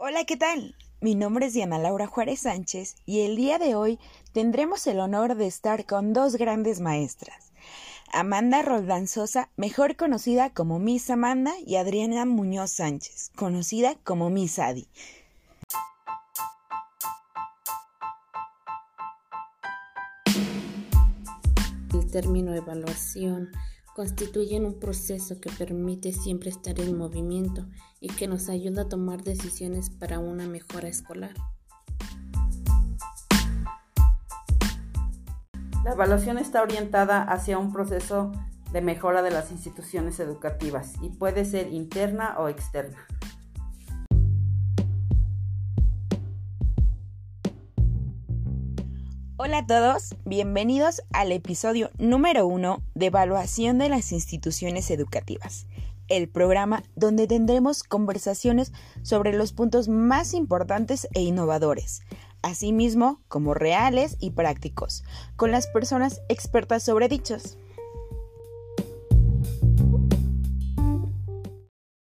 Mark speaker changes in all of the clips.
Speaker 1: Hola, ¿qué tal? Mi nombre es Diana Laura Juárez Sánchez y el día de hoy tendremos el honor de estar con dos grandes maestras. Amanda Roldán Sosa, mejor conocida como Miss Amanda, y Adriana Muñoz Sánchez, conocida como Miss Adi.
Speaker 2: El término evaluación constituyen un proceso que permite siempre estar en movimiento y que nos ayuda a tomar decisiones para una mejora escolar.
Speaker 3: La evaluación está orientada hacia un proceso de mejora de las instituciones educativas y puede ser interna o externa.
Speaker 1: Hola a todos, bienvenidos al episodio número uno de Evaluación de las Instituciones Educativas, el programa donde tendremos conversaciones sobre los puntos más importantes e innovadores, asimismo como reales y prácticos, con las personas expertas sobre dichos.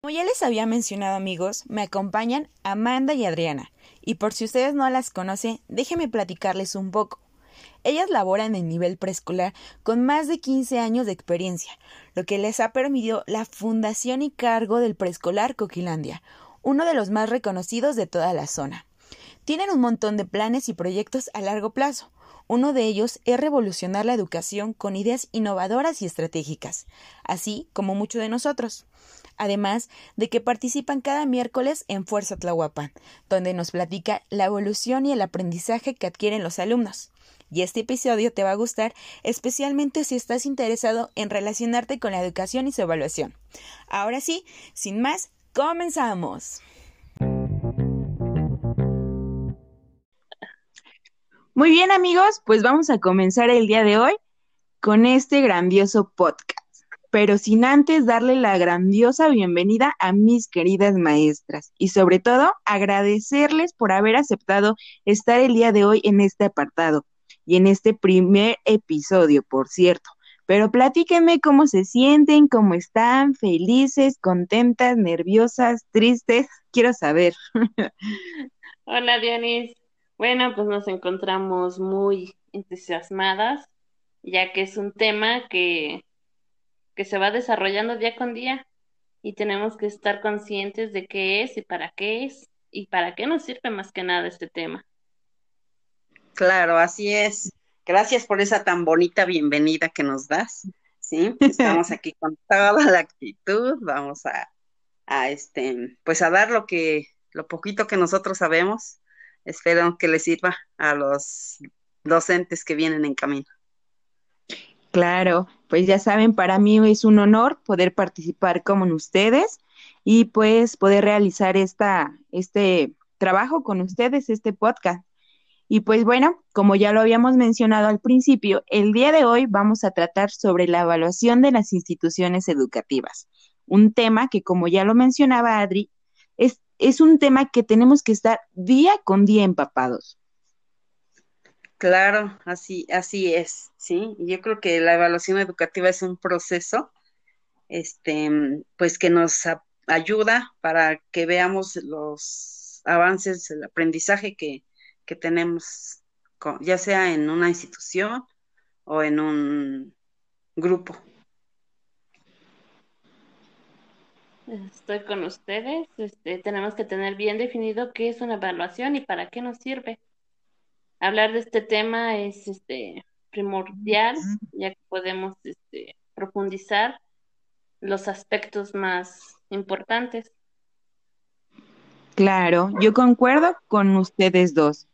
Speaker 1: Como ya les había mencionado amigos, me acompañan Amanda y Adriana, y por si ustedes no las conocen, déjenme platicarles un poco. Ellas laboran en nivel preescolar con más de 15 años de experiencia, lo que les ha permitido la fundación y cargo del preescolar Coquilandia, uno de los más reconocidos de toda la zona. Tienen un montón de planes y proyectos a largo plazo. Uno de ellos es revolucionar la educación con ideas innovadoras y estratégicas, así como muchos de nosotros además de que participan cada miércoles en Fuerza Tlahuapan, donde nos platica la evolución y el aprendizaje que adquieren los alumnos. Y este episodio te va a gustar especialmente si estás interesado en relacionarte con la educación y su evaluación. Ahora sí, sin más, comenzamos. Muy bien amigos, pues vamos a comenzar el día de hoy con este grandioso podcast pero sin antes darle la grandiosa bienvenida a mis queridas maestras y sobre todo agradecerles por haber aceptado estar el día de hoy en este apartado y en este primer episodio, por cierto. Pero platíquenme cómo se sienten, cómo están, felices, contentas, nerviosas, tristes. Quiero saber.
Speaker 2: Hola, Dianis. Bueno, pues nos encontramos muy entusiasmadas, ya que es un tema que que se va desarrollando día con día y tenemos que estar conscientes de qué es y para qué es y para qué nos sirve más que nada este tema.
Speaker 3: Claro, así es. Gracias por esa tan bonita bienvenida que nos das. Sí, estamos aquí con toda la actitud, vamos a, a este, pues a dar lo que, lo poquito que nosotros sabemos. Espero que les sirva a los docentes que vienen en camino.
Speaker 1: Claro, pues ya saben, para mí es un honor poder participar como ustedes y pues poder realizar esta, este trabajo con ustedes, este podcast. Y pues bueno, como ya lo habíamos mencionado al principio, el día de hoy vamos a tratar sobre la evaluación de las instituciones educativas. Un tema que, como ya lo mencionaba Adri, es, es un tema que tenemos que estar día con día empapados.
Speaker 3: Claro, así, así es, sí. Yo creo que la evaluación educativa es un proceso, este, pues que nos ayuda para que veamos los avances, el aprendizaje que, que tenemos, ya sea en una institución o en un grupo.
Speaker 2: Estoy con ustedes. Este, tenemos que tener bien definido qué es una evaluación y para qué nos sirve hablar de este tema es este primordial, ya que podemos este, profundizar los aspectos más importantes.
Speaker 1: Claro, yo concuerdo con ustedes dos.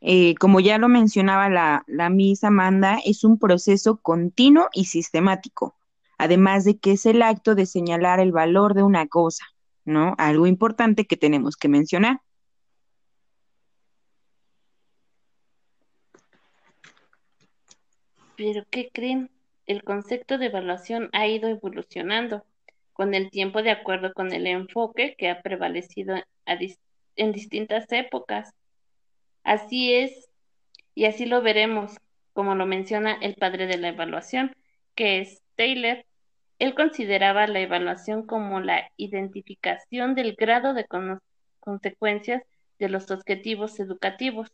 Speaker 1: Eh, como ya lo mencionaba la, la Amanda, es un proceso continuo y sistemático, además de que es el acto de señalar el valor de una cosa, ¿no? Algo importante que tenemos que mencionar.
Speaker 2: Pero ¿qué creen? El concepto de evaluación ha ido evolucionando con el tiempo de acuerdo con el enfoque que ha prevalecido en distintas épocas. Así es, y así lo veremos, como lo menciona el padre de la evaluación, que es Taylor. Él consideraba la evaluación como la identificación del grado de consecuencias de los objetivos educativos.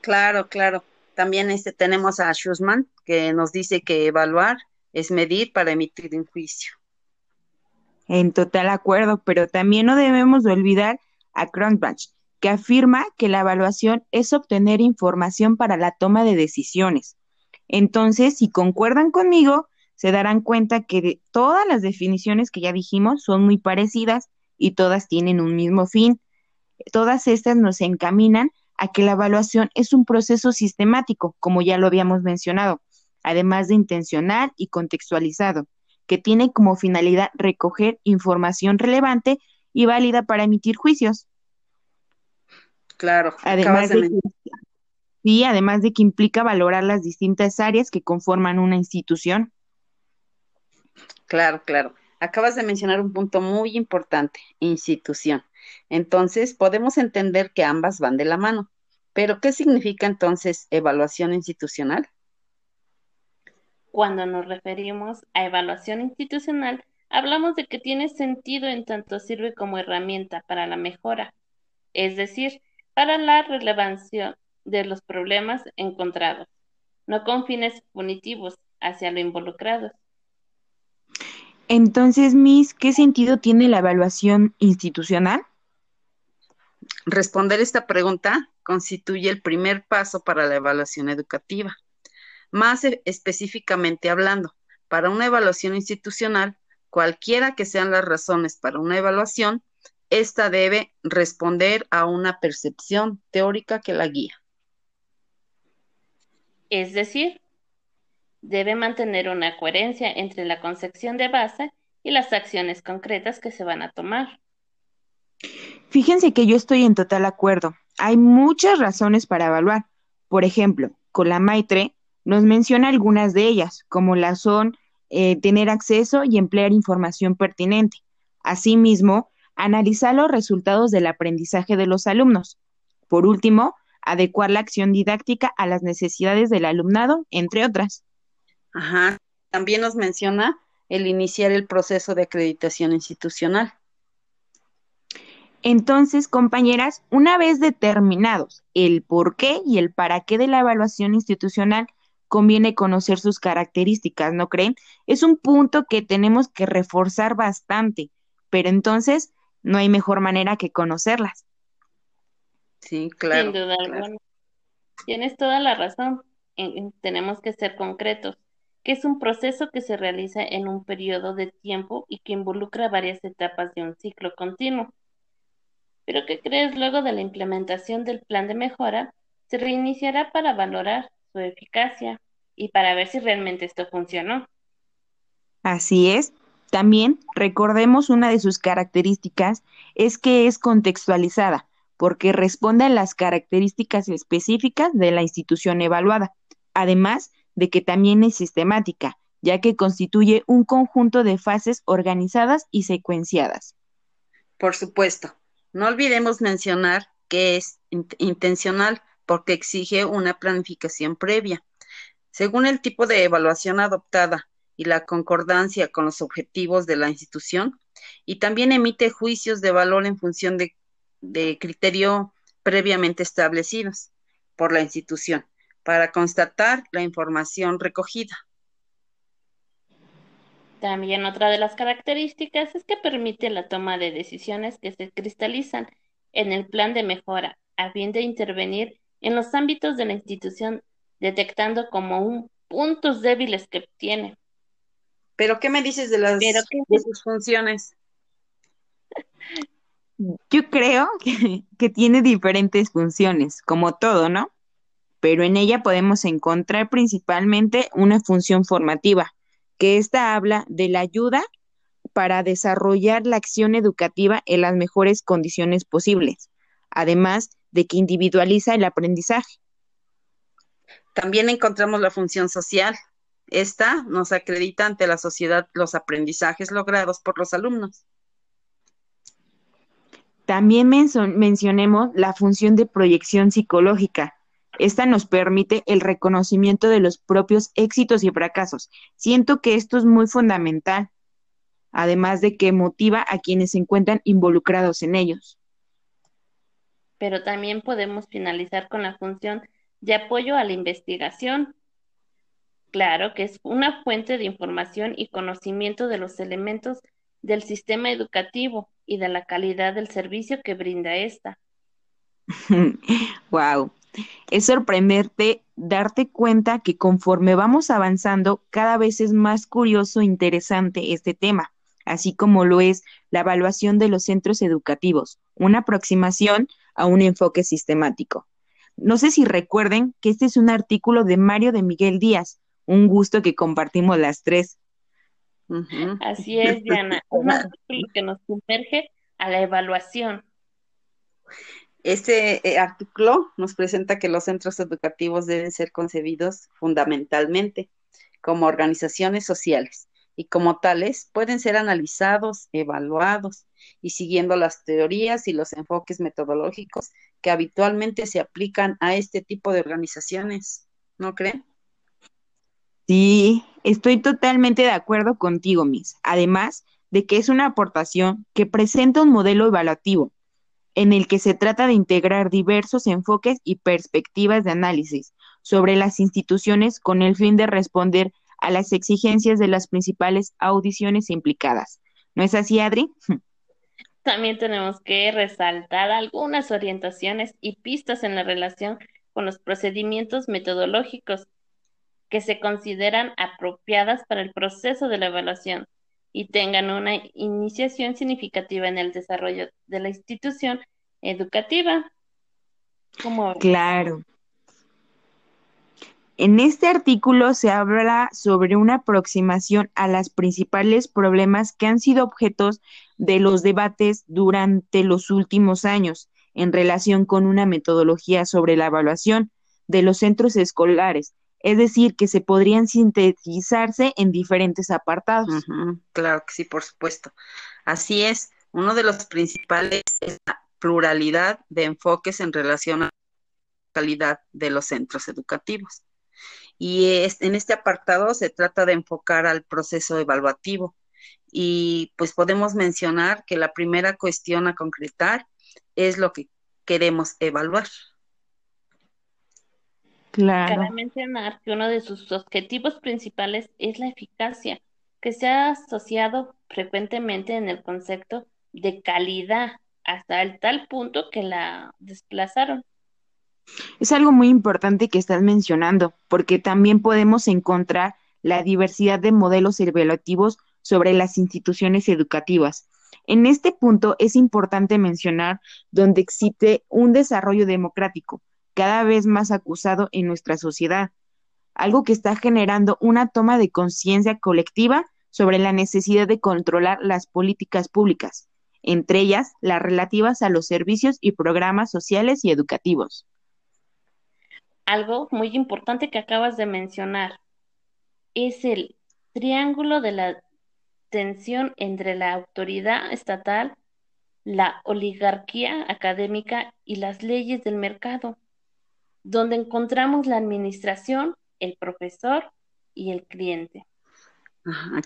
Speaker 3: Claro, claro. También este, tenemos a Schussman, que nos dice que evaluar es medir para emitir un juicio.
Speaker 1: En total acuerdo, pero también no debemos olvidar a Cronbach, que afirma que la evaluación es obtener información para la toma de decisiones. Entonces, si concuerdan conmigo, se darán cuenta que todas las definiciones que ya dijimos son muy parecidas y todas tienen un mismo fin. Todas estas nos encaminan a que la evaluación es un proceso sistemático, como ya lo habíamos mencionado, además de intencional y contextualizado, que tiene como finalidad recoger información relevante y válida para emitir juicios.
Speaker 3: Claro,
Speaker 1: además de, que, además de que implica valorar las distintas áreas que conforman una institución.
Speaker 3: Claro, claro. Acabas de mencionar un punto muy importante, institución. Entonces, podemos entender que ambas van de la mano. Pero, ¿qué significa entonces evaluación institucional?
Speaker 2: Cuando nos referimos a evaluación institucional, hablamos de que tiene sentido en tanto sirve como herramienta para la mejora, es decir, para la relevancia de los problemas encontrados, no con fines punitivos hacia lo involucrado.
Speaker 1: Entonces, Miss, ¿qué sentido tiene la evaluación institucional?
Speaker 3: Responder esta pregunta constituye el primer paso para la evaluación educativa. Más e, específicamente hablando, para una evaluación institucional, cualquiera que sean las razones para una evaluación, ésta debe responder a una percepción teórica que la guía.
Speaker 2: Es decir, debe mantener una coherencia entre la concepción de base y las acciones concretas que se van a tomar.
Speaker 1: Fíjense que yo estoy en total acuerdo. Hay muchas razones para evaluar. Por ejemplo, con la Maitre nos menciona algunas de ellas, como la son eh, tener acceso y emplear información pertinente. Asimismo, analizar los resultados del aprendizaje de los alumnos. Por último, adecuar la acción didáctica a las necesidades del alumnado, entre otras.
Speaker 3: Ajá. También nos menciona el iniciar el proceso de acreditación institucional.
Speaker 1: Entonces, compañeras, una vez determinados el por qué y el para qué de la evaluación institucional, conviene conocer sus características, ¿no creen? Es un punto que tenemos que reforzar bastante, pero entonces no hay mejor manera que conocerlas.
Speaker 3: Sí, claro.
Speaker 2: Sin duda alguna. Tienes toda la razón. tenemos que ser concretos que es un proceso que se realiza en un periodo de tiempo y que involucra varias etapas de un ciclo continuo. Pero ¿qué crees luego de la implementación del plan de mejora? Se reiniciará para valorar su eficacia y para ver si realmente esto funcionó.
Speaker 1: Así es. También recordemos una de sus características es que es contextualizada, porque responde a las características específicas de la institución evaluada. Además, de que también es sistemática, ya que constituye un conjunto de fases organizadas y secuenciadas.
Speaker 3: Por supuesto, no olvidemos mencionar que es intencional porque exige una planificación previa. Según el tipo de evaluación adoptada y la concordancia con los objetivos de la institución, y también emite juicios de valor en función de, de criterio previamente establecidos por la institución para constatar la información recogida.
Speaker 2: También otra de las características es que permite la toma de decisiones que se cristalizan en el plan de mejora, a fin de intervenir en los ámbitos de la institución, detectando como un puntos débiles que tiene.
Speaker 3: Pero ¿qué me dices de las de sus funciones?
Speaker 1: Yo creo que, que tiene diferentes funciones, como todo, ¿no? pero en ella podemos encontrar principalmente una función formativa, que ésta habla de la ayuda para desarrollar la acción educativa en las mejores condiciones posibles, además de que individualiza el aprendizaje.
Speaker 3: También encontramos la función social. Esta nos acredita ante la sociedad los aprendizajes logrados por los alumnos.
Speaker 1: También mencionemos la función de proyección psicológica, esta nos permite el reconocimiento de los propios éxitos y fracasos. Siento que esto es muy fundamental. además de que motiva a quienes se encuentran involucrados en ellos.
Speaker 2: Pero también podemos finalizar con la función de apoyo a la investigación. Claro que es una fuente de información y conocimiento de los elementos del sistema educativo y de la calidad del servicio que brinda esta.
Speaker 1: wow. Es sorprenderte darte cuenta que conforme vamos avanzando, cada vez es más curioso e interesante este tema, así como lo es la evaluación de los centros educativos, una aproximación a un enfoque sistemático. No sé si recuerden que este es un artículo de Mario de Miguel Díaz, un gusto que compartimos las tres.
Speaker 2: Así es, Diana, un artículo que nos sumerge a la evaluación.
Speaker 3: Este eh, artículo nos presenta que los centros educativos deben ser concebidos fundamentalmente como organizaciones sociales y como tales pueden ser analizados, evaluados y siguiendo las teorías y los enfoques metodológicos que habitualmente se aplican a este tipo de organizaciones. ¿No creen?
Speaker 1: Sí, estoy totalmente de acuerdo contigo, Miss. Además de que es una aportación que presenta un modelo evaluativo en el que se trata de integrar diversos enfoques y perspectivas de análisis sobre las instituciones con el fin de responder a las exigencias de las principales audiciones implicadas. ¿No es así, Adri?
Speaker 2: También tenemos que resaltar algunas orientaciones y pistas en la relación con los procedimientos metodológicos que se consideran apropiadas para el proceso de la evaluación y tengan una iniciación significativa en el desarrollo de la institución educativa.
Speaker 1: Claro. En este artículo se habla sobre una aproximación a los principales problemas que han sido objetos de los debates durante los últimos años en relación con una metodología sobre la evaluación de los centros escolares es decir, que se podrían sintetizarse en diferentes apartados.
Speaker 3: claro que sí, por supuesto. Así es, uno de los principales es la pluralidad de enfoques en relación a la calidad de los centros educativos. Y en este apartado se trata de enfocar al proceso evaluativo. Y pues podemos mencionar que la primera cuestión a concretar es lo que queremos evaluar.
Speaker 2: Cabe mencionar que uno de sus objetivos principales es la eficacia, que se ha asociado frecuentemente en el concepto de calidad, hasta el tal punto que la desplazaron.
Speaker 1: Es algo muy importante que estás mencionando, porque también podemos encontrar la diversidad de modelos evaluativos sobre las instituciones educativas. En este punto es importante mencionar donde existe un desarrollo democrático, cada vez más acusado en nuestra sociedad, algo que está generando una toma de conciencia colectiva sobre la necesidad de controlar las políticas públicas, entre ellas las relativas a los servicios y programas sociales y educativos.
Speaker 2: Algo muy importante que acabas de mencionar es el triángulo de la tensión entre la autoridad estatal, la oligarquía académica y las leyes del mercado donde encontramos la administración, el profesor y el cliente.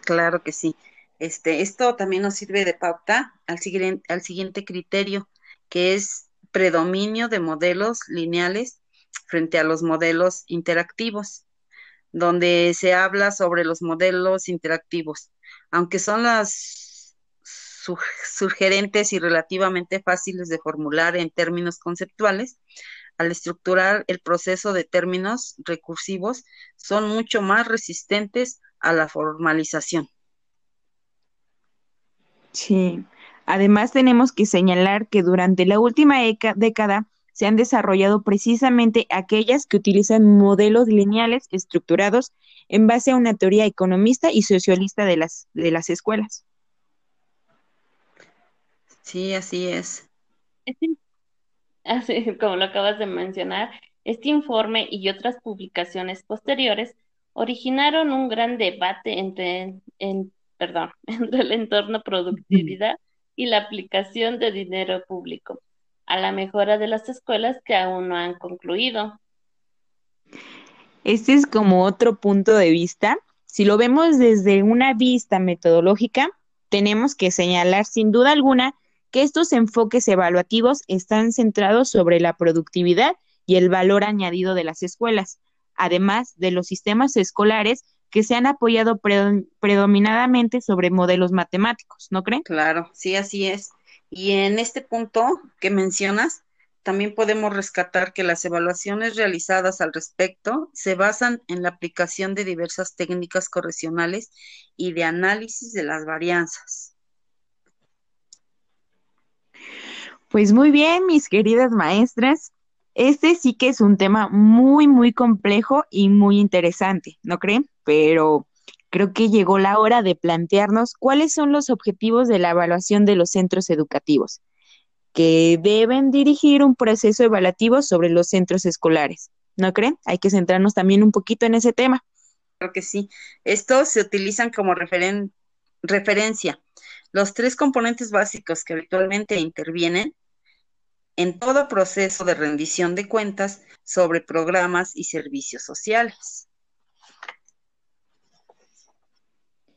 Speaker 3: claro que sí. Este, esto también nos sirve de pauta al al siguiente criterio, que es predominio de modelos lineales frente a los modelos interactivos, donde se habla sobre los modelos interactivos, aunque son las sugerentes y relativamente fáciles de formular en términos conceptuales, al estructurar el proceso de términos recursivos, son mucho más resistentes a la formalización.
Speaker 1: Sí, además tenemos que señalar que durante la última década se han desarrollado precisamente aquellas que utilizan modelos lineales estructurados en base a una teoría economista y socialista de las, de las escuelas.
Speaker 3: Sí, así es.
Speaker 2: Así como lo acabas de mencionar, este informe y otras publicaciones posteriores originaron un gran debate entre, entre el entorno productividad y la aplicación de dinero público a la mejora de las escuelas que aún no han concluido.
Speaker 1: Este es como otro punto de vista. Si lo vemos desde una vista metodológica, tenemos que señalar sin duda alguna que estos enfoques evaluativos están centrados sobre la productividad y el valor añadido de las escuelas, además de los sistemas escolares que se han apoyado predominadamente sobre modelos matemáticos, ¿no creen?
Speaker 3: Claro, sí, así es. Y en este punto que mencionas, también podemos rescatar que las evaluaciones realizadas al respecto se basan en la aplicación de diversas técnicas correccionales y de análisis de las varianzas.
Speaker 1: Pues muy bien, mis queridas maestras. Este sí que es un tema muy, muy complejo y muy interesante, ¿no creen? Pero creo que llegó la hora de plantearnos cuáles son los objetivos de la evaluación de los centros educativos, que deben dirigir un proceso evaluativo sobre los centros escolares. ¿No creen? Hay que centrarnos también un poquito en ese tema.
Speaker 3: Creo que sí. Estos se utilizan como referencia. Los tres componentes básicos que habitualmente intervienen en todo proceso de rendición de cuentas sobre programas y servicios sociales.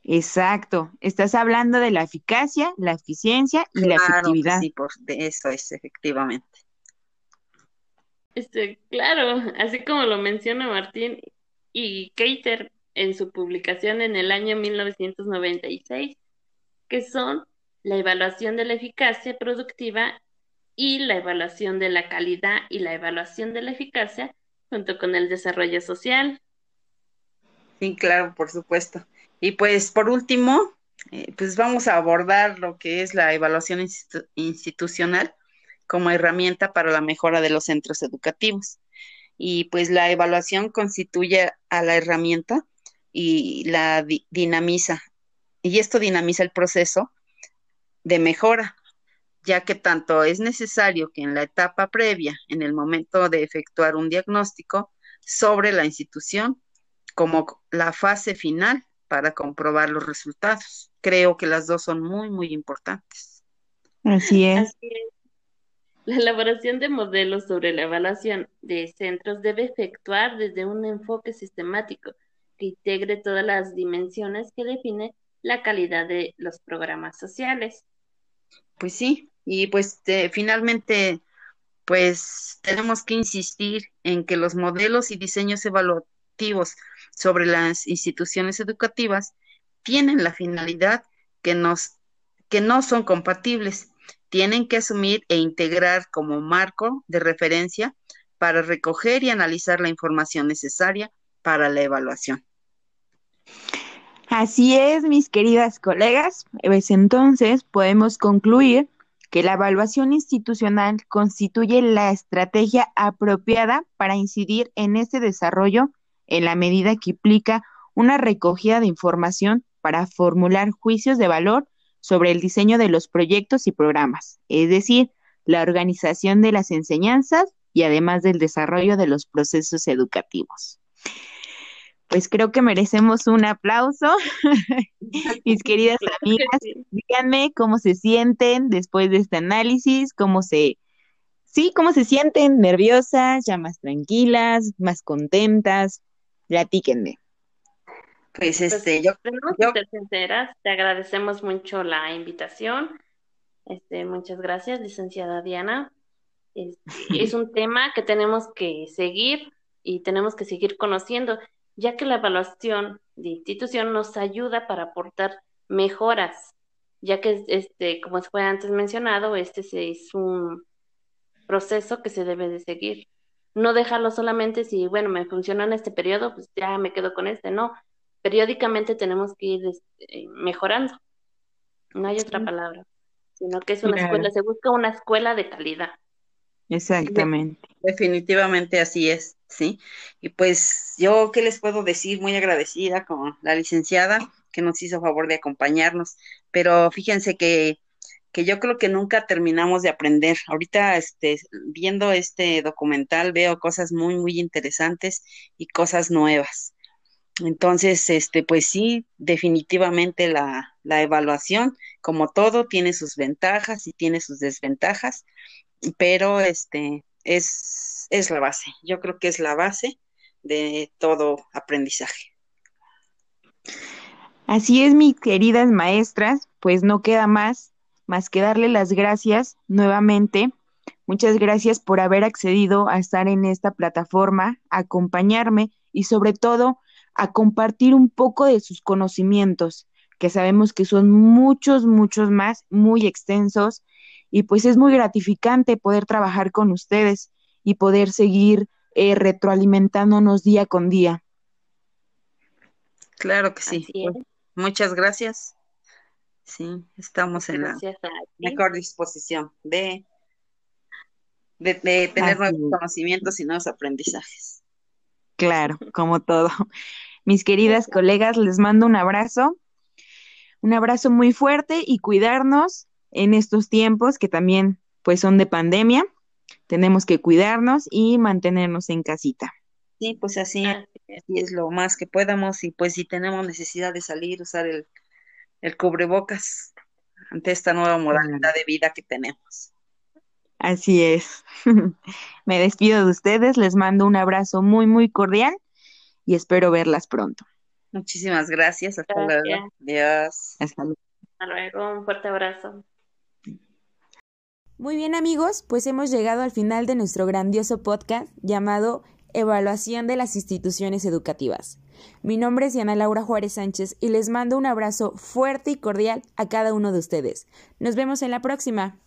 Speaker 1: Exacto, estás hablando de la eficacia, la eficiencia y la efectividad.
Speaker 3: Sí, por de eso es efectivamente.
Speaker 2: Este, claro, así como lo menciona Martín y Keiter en su publicación en el año 1996, que son la evaluación de la eficacia productiva y la evaluación de la calidad y la evaluación de la eficacia junto con el desarrollo social.
Speaker 3: Sí, claro, por supuesto. Y pues por último, eh, pues vamos a abordar lo que es la evaluación institucional como herramienta para la mejora de los centros educativos. Y pues la evaluación constituye a la herramienta y la dinamiza. Y esto dinamiza el proceso de mejora ya que tanto es necesario que en la etapa previa, en el momento de efectuar un diagnóstico sobre la institución, como la fase final para comprobar los resultados. Creo que las dos son muy, muy importantes.
Speaker 1: Así es.
Speaker 2: La elaboración de modelos sobre la evaluación de centros debe efectuar desde un enfoque sistemático que integre todas las dimensiones que define la calidad de los programas sociales.
Speaker 3: Pues sí, y pues finalmente, pues tenemos que insistir en que los modelos y diseños evaluativos sobre las instituciones educativas tienen la finalidad que, nos, que no son compatibles. Tienen que asumir e integrar como marco de referencia para recoger y analizar la información necesaria para la evaluación.
Speaker 1: Así es, mis queridas colegas. Pues entonces podemos concluir que la evaluación institucional constituye la estrategia apropiada para incidir en este desarrollo en la medida que implica una recogida de información para formular juicios de valor sobre el diseño de los proyectos y programas, es decir, la organización de las enseñanzas y además del desarrollo de los procesos educativos pues creo que merecemos un aplauso. Mis queridas amigas, díganme cómo se sienten después de este análisis, cómo se, sí, cómo se sienten, nerviosas, ya más tranquilas, más contentas, platíquenme.
Speaker 2: Pues, pues este, yo, yo... te agradecemos mucho la invitación. Este, muchas gracias, licenciada Diana. es un tema que tenemos que seguir y tenemos que seguir conociendo ya que la evaluación de institución nos ayuda para aportar mejoras, ya que, este, como fue antes mencionado, este es un proceso que se debe de seguir. No dejarlo solamente si, bueno, me funciona en este periodo, pues ya me quedo con este, no. Periódicamente tenemos que ir este, mejorando. No hay otra palabra, sino que es una escuela, se busca una escuela de calidad.
Speaker 1: Exactamente.
Speaker 3: Definitivamente así es, ¿sí? Y pues yo, ¿qué les puedo decir? Muy agradecida con la licenciada que nos hizo favor de acompañarnos, pero fíjense que, que yo creo que nunca terminamos de aprender. Ahorita, este, viendo este documental, veo cosas muy, muy interesantes y cosas nuevas. Entonces, este, pues sí, definitivamente la, la evaluación, como todo, tiene sus ventajas y tiene sus desventajas, pero este es, es la base. Yo creo que es la base de todo aprendizaje.
Speaker 1: Así es, mis queridas maestras, pues no queda más más que darle las gracias nuevamente. Muchas gracias por haber accedido a estar en esta plataforma, acompañarme y sobre todo a compartir un poco de sus conocimientos, que sabemos que son muchos, muchos más, muy extensos, y pues es muy gratificante poder trabajar con ustedes y poder seguir eh, retroalimentándonos día con día.
Speaker 3: Claro que sí. Muchas gracias. Sí, estamos en la mejor disposición de, de, tener nuevos conocimientos y nuevos aprendizajes.
Speaker 1: Claro, como todo. Mis queridas colegas, les mando un abrazo, un abrazo muy fuerte y cuidarnos en estos tiempos que también pues son de pandemia. Tenemos que cuidarnos y mantenernos en casita.
Speaker 3: Sí, pues así, es lo más que podamos y pues si tenemos necesidad de salir, usar el, el cubrebocas ante esta nueva modalidad de vida que tenemos.
Speaker 1: Así es. Me despido de ustedes, les mando un abrazo muy, muy cordial y espero verlas pronto.
Speaker 3: Muchísimas gracias. Hasta luego. Adiós.
Speaker 2: Hasta luego. Un fuerte abrazo.
Speaker 1: Muy bien amigos, pues hemos llegado al final de nuestro grandioso podcast llamado Evaluación de las instituciones educativas. Mi nombre es Diana Laura Juárez Sánchez y les mando un abrazo fuerte y cordial a cada uno de ustedes. Nos vemos en la próxima.